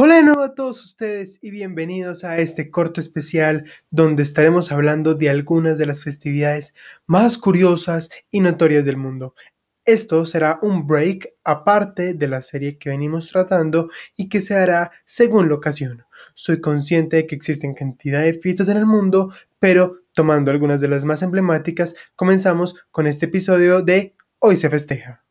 Hola de nuevo a todos ustedes y bienvenidos a este corto especial donde estaremos hablando de algunas de las festividades más curiosas y notorias del mundo. Esto será un break aparte de la serie que venimos tratando y que se hará según la ocasión. Soy consciente de que existen cantidad de fiestas en el mundo, pero tomando algunas de las más emblemáticas, comenzamos con este episodio de Hoy se festeja.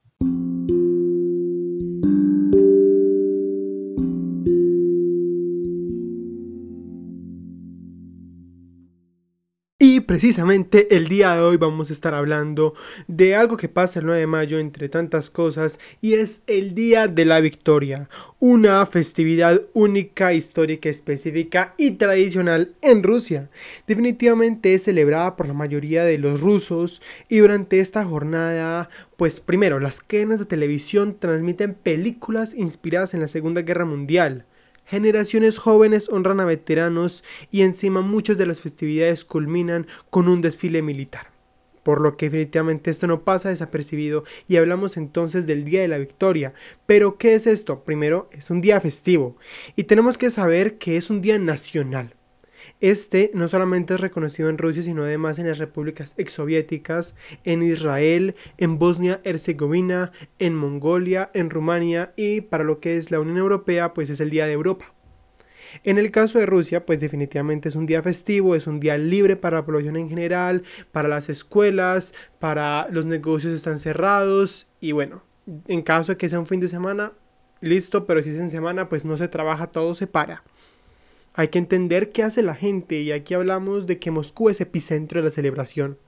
Precisamente el día de hoy vamos a estar hablando de algo que pasa el 9 de mayo entre tantas cosas y es el Día de la Victoria, una festividad única, histórica, específica y tradicional en Rusia. Definitivamente es celebrada por la mayoría de los rusos y durante esta jornada, pues primero, las cadenas de televisión transmiten películas inspiradas en la Segunda Guerra Mundial. Generaciones jóvenes honran a veteranos y encima muchas de las festividades culminan con un desfile militar. Por lo que definitivamente esto no pasa desapercibido y hablamos entonces del Día de la Victoria. Pero ¿qué es esto? Primero, es un día festivo y tenemos que saber que es un día nacional. Este no solamente es reconocido en Rusia, sino además en las repúblicas exsoviéticas, en Israel, en Bosnia-Herzegovina, en Mongolia, en Rumania y para lo que es la Unión Europea, pues es el Día de Europa. En el caso de Rusia, pues definitivamente es un día festivo, es un día libre para la población en general, para las escuelas, para los negocios están cerrados y bueno, en caso de que sea un fin de semana, listo, pero si es en semana, pues no se trabaja, todo se para. Hay que entender qué hace la gente y aquí hablamos de que Moscú es epicentro de la celebración.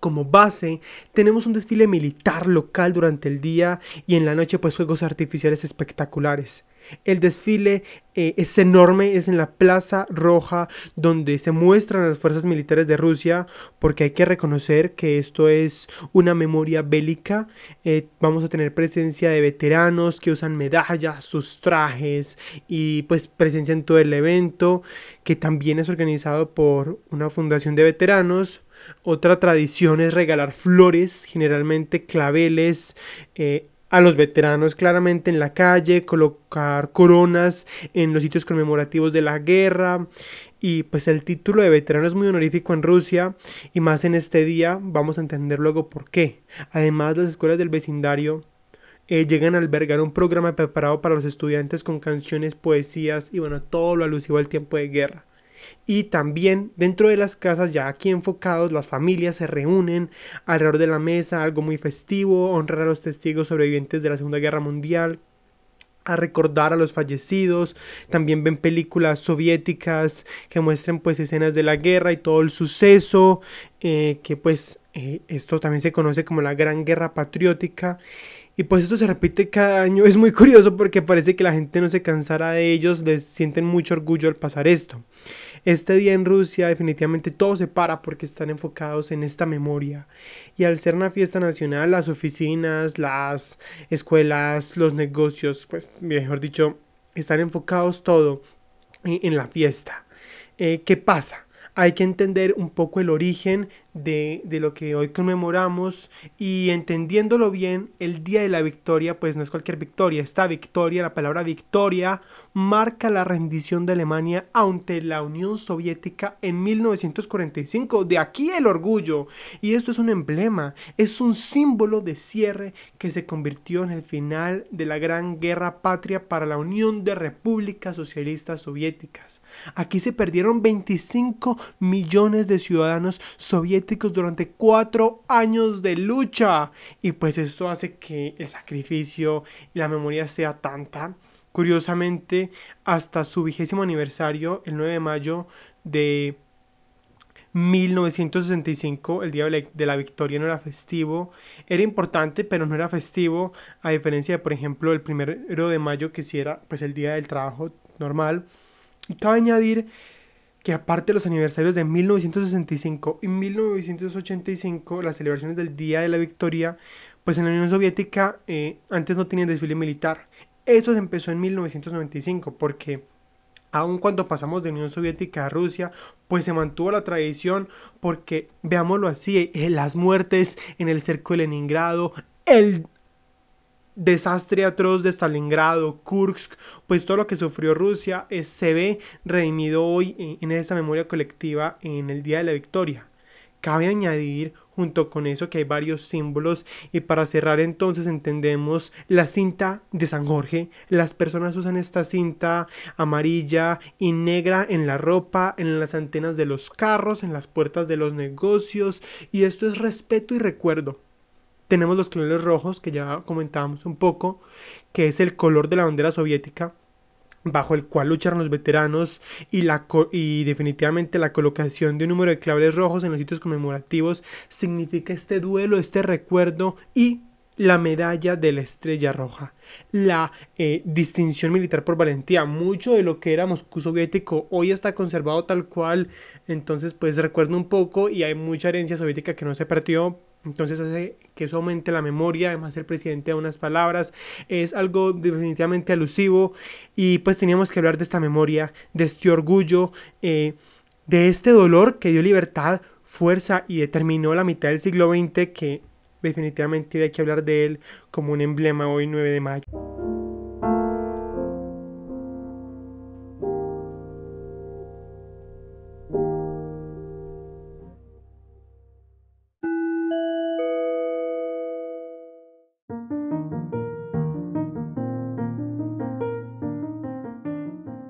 Como base, tenemos un desfile militar local durante el día y en la noche pues fuegos artificiales espectaculares. El desfile eh, es enorme, es en la Plaza Roja donde se muestran las fuerzas militares de Rusia, porque hay que reconocer que esto es una memoria bélica. Eh, vamos a tener presencia de veteranos que usan medallas, sus trajes y pues presencia en todo el evento, que también es organizado por una fundación de veteranos. Otra tradición es regalar flores, generalmente claveles, eh, a los veteranos claramente en la calle, colocar coronas en los sitios conmemorativos de la guerra. Y pues el título de veterano es muy honorífico en Rusia y más en este día vamos a entender luego por qué. Además las escuelas del vecindario eh, llegan a albergar un programa preparado para los estudiantes con canciones, poesías y bueno, todo lo alusivo al tiempo de guerra. Y también dentro de las casas, ya aquí enfocados, las familias se reúnen alrededor de la mesa, algo muy festivo, honrar a los testigos sobrevivientes de la Segunda Guerra Mundial, a recordar a los fallecidos, también ven películas soviéticas que muestren pues escenas de la guerra y todo el suceso, eh, que pues eh, esto también se conoce como la Gran Guerra Patriótica y pues esto se repite cada año. Es muy curioso porque parece que la gente no se cansará de ellos, les sienten mucho orgullo al pasar esto. Este día en Rusia definitivamente todo se para porque están enfocados en esta memoria. Y al ser una fiesta nacional, las oficinas, las escuelas, los negocios, pues mejor dicho, están enfocados todo en, la fiesta. Eh, ¿Qué pasa? Hay que entender un poco el origen de, lo que hoy conmemoramos y entendiéndolo bien, el Día de la Victoria pues no es cualquier victoria, esta victoria, la palabra victoria, marca la rendición de Alemania ante la Unión Soviética en 1945, de aquí el orgullo, y esto es un emblema, es un símbolo de cierre que se convirtió en el final de la Gran Guerra Patria para la Unión de Repúblicas Socialistas Soviéticas. Aquí se perdieron 25 millones de ciudadanos soviéticos durante cuatro años de lucha. Y pues esto hace que el sacrificio y la memoria sea tanta. Curiosamente, hasta su vigésimo aniversario, el 9 de mayo de 1965, el día de la victoria no era festivo. Era importante, pero no era festivo, a diferencia de, por ejemplo, el primero de mayo, que sí era pues, el día del trabajo normal. Y cabe añadir que aparte de los aniversarios de 1965 y 1985, las celebraciones del Día de la Victoria, pues en la Unión Soviética eh, antes no tenían desfile militar. Eso se empezó en 1995 porque aun cuando pasamos de Unión Soviética a Rusia, pues se mantuvo la tradición porque, veámoslo así, eh, las muertes en el cerco de Leningrado, el desastre atroz de Stalingrado, Kursk, pues todo lo que sufrió Rusia eh, se ve redimido hoy en, en esta memoria colectiva en el Día de la Victoria. Cabe añadir junto con eso que hay varios símbolos y para cerrar entonces entendemos la cinta de San Jorge. Las personas usan esta cinta amarilla y negra en la ropa, en las antenas de los carros, en las puertas de los negocios y esto es respeto y recuerdo. Tenemos los colores rojos que ya comentábamos un poco, que es el color de la bandera soviética bajo el cual lucharon los veteranos y, la y definitivamente la colocación de un número de claveles rojos en los sitios conmemorativos significa este duelo, este recuerdo y la medalla de la estrella roja, la eh, distinción militar por valentía. Mucho de lo que era Moscú soviético hoy está conservado tal cual, entonces pues recuerdo un poco y hay mucha herencia soviética que no se perdió, entonces hace que eso aumente la memoria, además el presidente da unas palabras, es algo definitivamente alusivo y pues teníamos que hablar de esta memoria, de este orgullo, eh, de este dolor que dio libertad, fuerza y determinó la mitad del siglo XX que definitivamente hay que hablar de él como un emblema hoy 9 de mayo.